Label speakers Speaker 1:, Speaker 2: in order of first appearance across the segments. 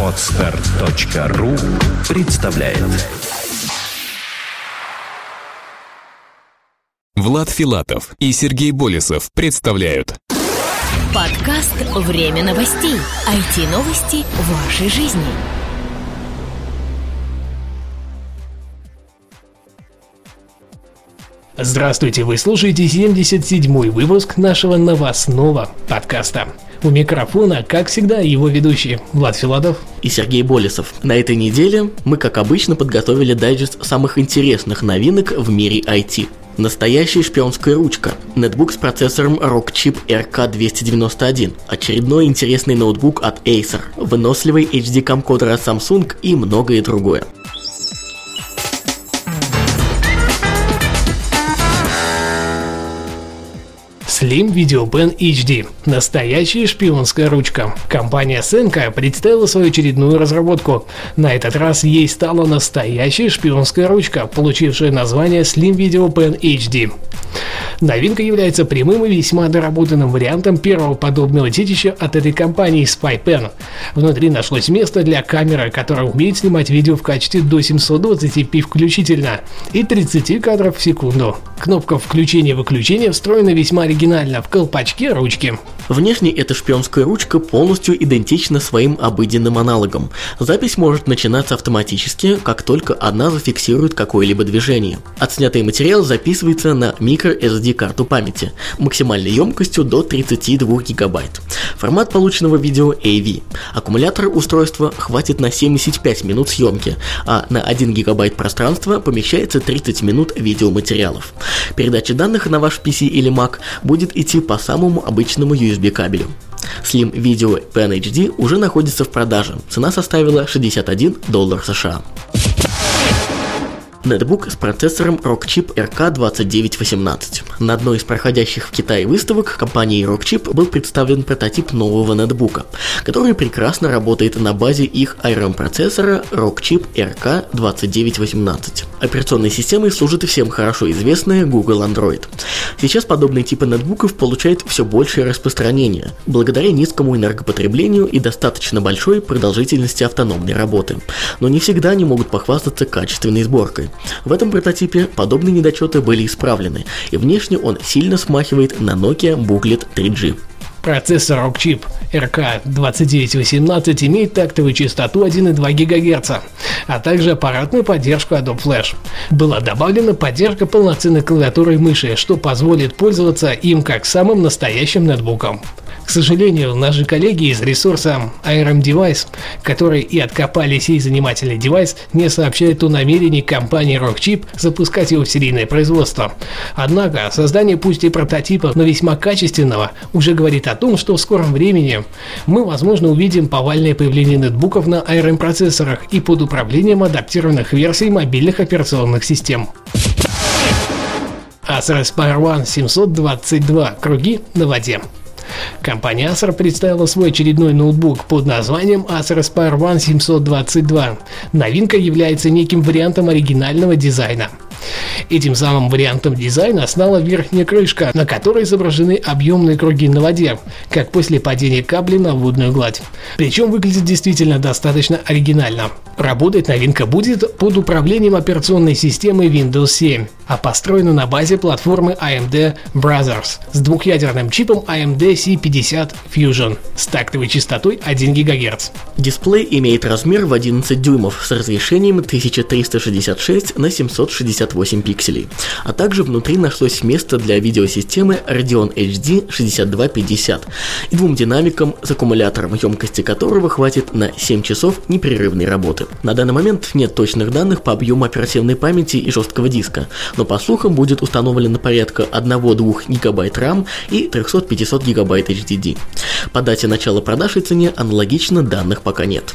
Speaker 1: Отстар.ру представляет
Speaker 2: Влад Филатов и Сергей Болесов представляют
Speaker 3: Подкаст «Время новостей». IT-новости вашей жизни.
Speaker 4: Здравствуйте, вы слушаете 77-й выпуск нашего новостного подкаста. У микрофона, как всегда, его ведущие Влад Филатов
Speaker 5: и Сергей Болесов. На этой неделе мы, как обычно, подготовили дайджест самых интересных новинок в мире IT. Настоящая шпионская ручка. Нетбук с процессором Rockchip RK291. Очередной интересный ноутбук от Acer. Выносливый HD камкодер от Samsung и многое другое.
Speaker 4: Slim Video Pen HD. Настоящая шпионская ручка. Компания Senka представила свою очередную разработку. На этот раз ей стала настоящая шпионская ручка, получившая название Slim Video Pen HD. Новинка является прямым и весьма доработанным вариантом первого подобного детища от этой компании SpyPen. Внутри нашлось место для камеры, которая умеет снимать видео в качестве до 720p включительно и 30 кадров в секунду. Кнопка включения-выключения встроена весьма оригинально в колпачке ручки.
Speaker 5: Внешне эта шпионская ручка полностью идентична своим обыденным аналогам. Запись может начинаться автоматически, как только она зафиксирует какое-либо движение. Отснятый материал записывается на microSD карту памяти, максимальной емкостью до 32 гигабайт. Формат полученного видео AV. Аккумулятор устройства хватит на 75 минут съемки, а на 1 гигабайт пространства помещается 30 минут видеоматериалов. Передача данных на ваш PC или Mac будет идти по самому обычному USB кабелю. Slim Video Pen HD уже находится в продаже. Цена составила 61 доллар США. Нетбук с процессором Rockchip RK2918. На одной из проходящих в Китае выставок компании Rockchip был представлен прототип нового нетбука, который прекрасно работает на базе их ARM процессора Rockchip RK2918. Операционной системой служит и всем хорошо известная Google Android. Сейчас подобные типы нетбуков получают все большее распространение, благодаря низкому энергопотреблению и достаточно большой продолжительности автономной работы. Но не всегда они могут похвастаться качественной сборкой. В этом прототипе подобные недочеты были исправлены, и внешне он сильно смахивает на Nokia Booklet 3G.
Speaker 4: Процессор Rockchip RK2918 имеет тактовую частоту 1,2 ГГц, а также аппаратную поддержку Adobe Flash. Была добавлена поддержка полноценной клавиатуры и мыши, что позволит пользоваться им как самым настоящим нетбуком. К сожалению, наши коллеги из ресурса ARM Device, которые и откопали сей занимательный девайс, не сообщают о намерении компании Rockchip запускать его в серийное производство. Однако, создание пусть и прототипа, но весьма качественного, уже говорит о том, что в скором времени мы, возможно, увидим повальное появление нетбуков на ARM процессорах и под управлением адаптированных версий мобильных операционных систем. Acer Aspire One 722 круги на воде. Компания Acer представила свой очередной ноутбук под названием Acer Aspire One 722. Новинка является неким вариантом оригинального дизайна. Этим самым вариантом дизайна стала верхняя крышка, на которой изображены объемные круги на воде, как после падения капли на водную гладь. Причем выглядит действительно достаточно оригинально. Работать новинка будет под управлением операционной системы Windows 7, а построена на базе платформы AMD Brothers с двухъядерным чипом AMD C50 Fusion с тактовой частотой 1 ГГц.
Speaker 5: Дисплей имеет размер в 11 дюймов с разрешением 1366 на 768 пикселей, а также внутри нашлось место для видеосистемы Radeon HD 6250 и двум динамикам с аккумулятором, емкости которого хватит на 7 часов непрерывной работы. На данный момент нет точных данных по объему оперативной памяти и жесткого диска, но по слухам будет установлено порядка 1-2 гигабайт RAM и 300-500 гигабайт HDD. По дате начала продаж и цене аналогично данных пока нет.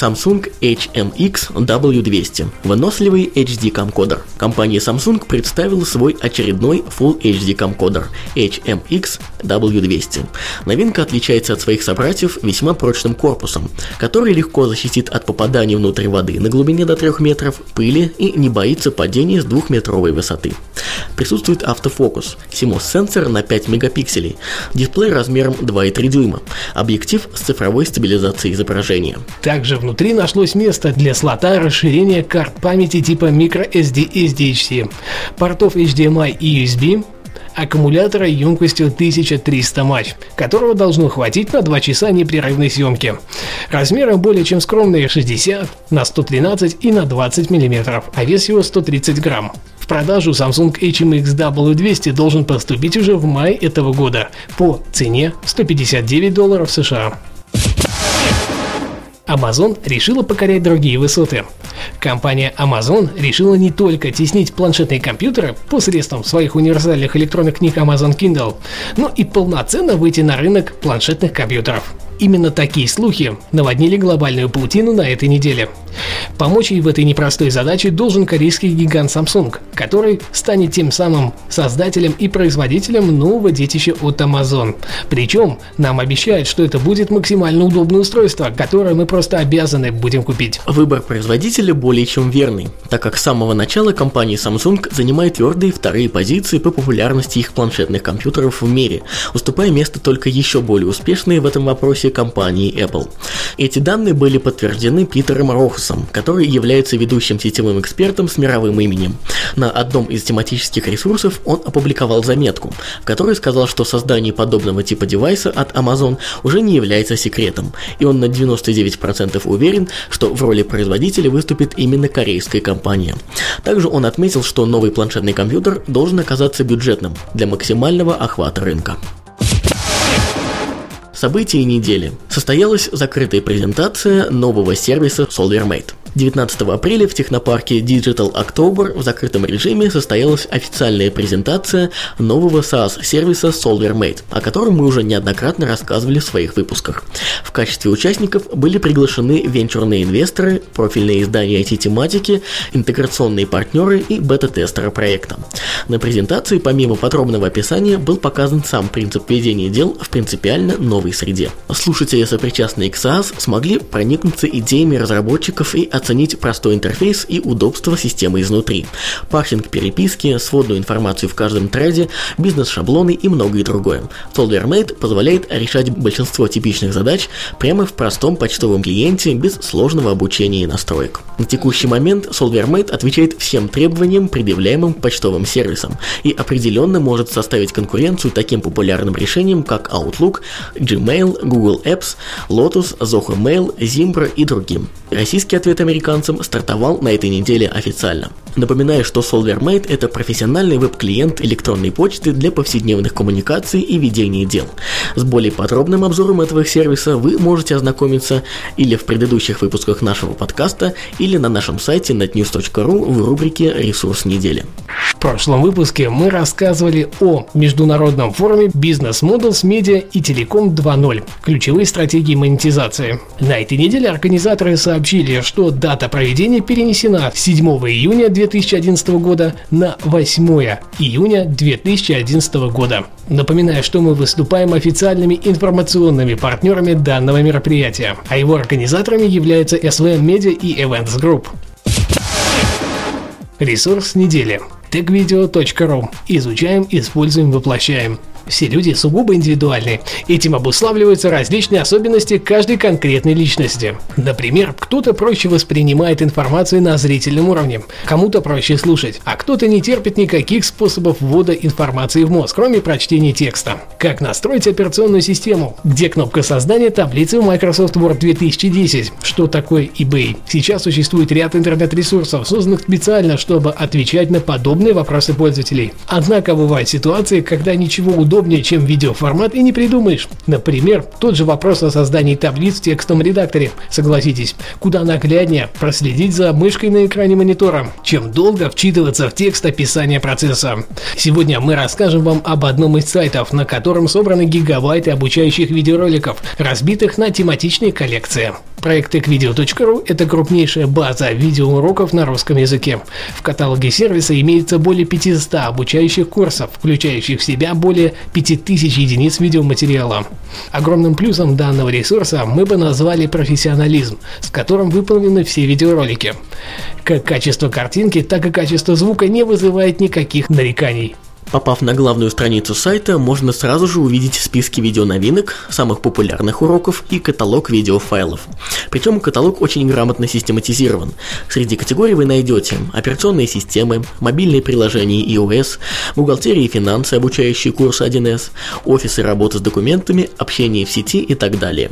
Speaker 5: Samsung HMX W200 – выносливый HD-камкодер. Компания Samsung представила свой очередной Full HD камкодер HMX W200. Новинка отличается от своих собратьев весьма прочным корпусом, который легко защитит от попадания внутрь воды на глубине до 3 метров, пыли и не боится падения с 2-метровой высоты. Присутствует автофокус, CMOS-сенсор на 5 мегапикселей, дисплей размером 2,3 дюйма, объектив с цифровой стабилизацией изображения.
Speaker 4: Также внутри нашлось место для слота расширения карт памяти типа microSD SDHC, портов HDMI и USB, аккумулятора емкостью 1300 матч, которого должно хватить на 2 часа непрерывной съемки. Размеры более чем скромные 60 на 113 и на 20 мм, а вес его 130 грамм. В продажу Samsung HMX W200 должен поступить уже в мае этого года по цене 159 долларов США. Amazon решила покорять другие высоты. Компания Amazon решила не только теснить планшетные компьютеры посредством своих универсальных электронных книг Amazon Kindle, но и полноценно выйти на рынок планшетных компьютеров. Именно такие слухи наводнили глобальную паутину на этой неделе. Помочь ей в этой непростой задаче должен корейский гигант Samsung, который станет тем самым создателем и производителем нового детища от Amazon. Причем нам обещают, что это будет максимально удобное устройство, которое мы просто обязаны будем купить.
Speaker 5: Выбор производителя более чем верный, так как с самого начала компания Samsung занимает твердые вторые позиции по популярности их планшетных компьютеров в мире, уступая место только еще более успешной в этом вопросе компании Apple. Эти данные были подтверждены Питером Рохусом, который является ведущим сетевым экспертом с мировым именем. На одном из тематических ресурсов он опубликовал заметку, в которой сказал, что создание подобного типа девайса от Amazon уже не является секретом, и он на 99% уверен, что в роли производителя выступит именно корейская компания. Также он отметил, что новый планшетный компьютер должен оказаться бюджетным для максимального охвата рынка. События недели. Состоялась закрытая презентация нового сервиса SolverMate. 19 апреля в технопарке Digital October в закрытом режиме состоялась официальная презентация нового SaaS-сервиса SolverMate, о котором мы уже неоднократно рассказывали в своих выпусках. В качестве участников были приглашены венчурные инвесторы, профильные издания IT-тематики, интеграционные партнеры и бета-тестеры проекта. На презентации помимо подробного описания был показан сам принцип ведения дел в принципиально новой среде. Слушатели, сопричастные к SaaS, смогли проникнуться идеями разработчиков и оценить простой интерфейс и удобство системы изнутри, парсинг переписки, сводную информацию в каждом треде, бизнес-шаблоны и многое другое. SolverMate позволяет решать большинство типичных задач прямо в простом почтовом клиенте без сложного обучения и настроек. На текущий момент SolverMate отвечает всем требованиям, предъявляемым почтовым сервисом, и определенно может составить конкуренцию таким популярным решениям, как Outlook, Gmail, Google Apps, Lotus, Zoho Mail, Zimbra и другим. Российский ответ американцам стартовал на этой неделе официально. Напоминаю, что SolverMate – это профессиональный веб-клиент электронной почты для повседневных коммуникаций и ведения дел. С более подробным обзором этого сервиса вы можете ознакомиться или в предыдущих выпусках нашего подкаста, или на нашем сайте netnews.ru в рубрике «Ресурс недели».
Speaker 4: В прошлом выпуске мы рассказывали о международном форуме Business Models Media и Telecom 2.0 – ключевые стратегии монетизации. На этой неделе организаторы сообщили, что дата проведения перенесена с 7 июня 2011 года на 8 июня 2011 года. Напоминаю, что мы выступаем официальными информационными партнерами данного мероприятия, а его организаторами являются SVM Media и Events Group. Ресурс недели techvideo.ru. Изучаем, используем, воплощаем. Все люди сугубо индивидуальны. Этим обуславливаются различные особенности каждой конкретной личности. Например, кто-то проще воспринимает информацию на зрительном уровне, кому-то проще слушать, а кто-то не терпит никаких способов ввода информации в мозг, кроме прочтения текста. Как настроить операционную систему? Где кнопка создания таблицы в Microsoft Word 2010? Что такое eBay? Сейчас существует ряд интернет-ресурсов, созданных специально, чтобы отвечать на подобные вопросы пользователей. Однако бывают ситуации, когда ничего удобного удобнее, чем видеоформат, и не придумаешь. Например, тот же вопрос о создании таблиц в текстовом редакторе. Согласитесь, куда нагляднее проследить за мышкой на экране монитора, чем долго вчитываться в текст описания процесса. Сегодня мы расскажем вам об одном из сайтов, на котором собраны гигабайты обучающих видеороликов, разбитых на тематичные коллекции. Проект techvideo.ru – это крупнейшая база видеоуроков на русском языке. В каталоге сервиса имеется более 500 обучающих курсов, включающих в себя более 5000 единиц видеоматериала. Огромным плюсом данного ресурса мы бы назвали профессионализм, с которым выполнены все видеоролики. Как качество картинки, так и качество звука не вызывает никаких нареканий.
Speaker 5: Попав на главную страницу сайта, можно сразу же увидеть списки видеоновинок, самых популярных уроков и каталог видеофайлов. Причем каталог очень грамотно систематизирован. Среди категорий вы найдете операционные системы, мобильные приложения iOS, бухгалтерия и финансы, обучающие курс 1С, офисы работы с документами, общение в сети и так далее.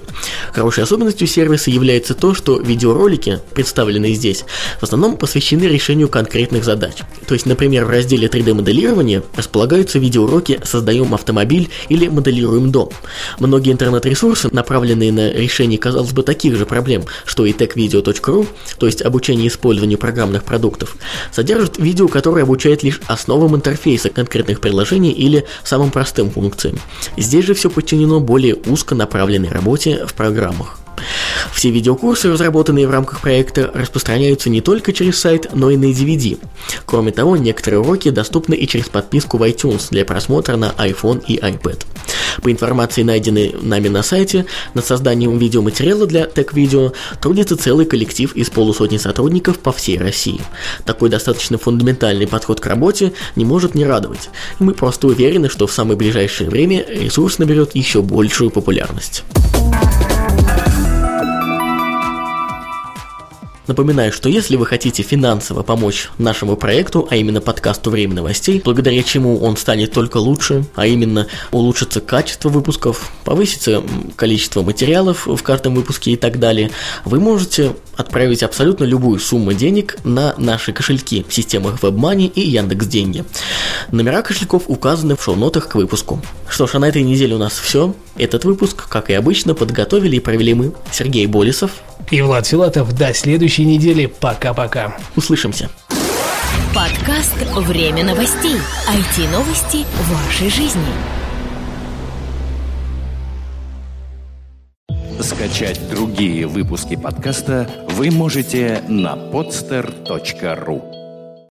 Speaker 5: Хорошей особенностью сервиса является то, что видеоролики, представленные здесь, в основном посвящены решению конкретных задач. То есть, например, в разделе 3D-моделирования располагаются видеоуроки «Создаем автомобиль» или «Моделируем дом». Многие интернет-ресурсы, направленные на решение, казалось бы, таких же проблем, что и techvideo.ru, то есть обучение использованию программных продуктов, содержат видео, которые обучают лишь основам интерфейса конкретных приложений или самым простым функциям. Здесь же все подчинено более узко направленной работе в программах. Все видеокурсы, разработанные в рамках проекта, распространяются не только через сайт, но и на DVD. Кроме того, некоторые уроки доступны и через подписку в iTunes для просмотра на iPhone и iPad. По информации, найденной нами на сайте, над созданием видеоматериала для Tech трудится целый коллектив из полусотни сотрудников по всей России. Такой достаточно фундаментальный подход к работе не может не радовать. И мы просто уверены, что в самое ближайшее время ресурс наберет еще большую популярность. Напоминаю, что если вы хотите финансово помочь нашему проекту, а именно подкасту «Время новостей», благодаря чему он станет только лучше, а именно улучшится качество выпусков, повысится количество материалов в каждом выпуске и так далее, вы можете отправить абсолютно любую сумму денег на наши кошельки в системах WebMoney и Яндекс Деньги. Номера кошельков указаны в шоу-нотах к выпуску. Что ж, а на этой неделе у нас все. Этот выпуск, как и обычно, подготовили и провели мы, Сергей Болесов
Speaker 4: и Влад Филатов. До следующей недели. Пока-пока.
Speaker 5: Услышимся.
Speaker 3: Подкаст «Время новостей». IT-новости вашей жизни.
Speaker 1: Скачать другие выпуски подкаста вы можете на podster.ru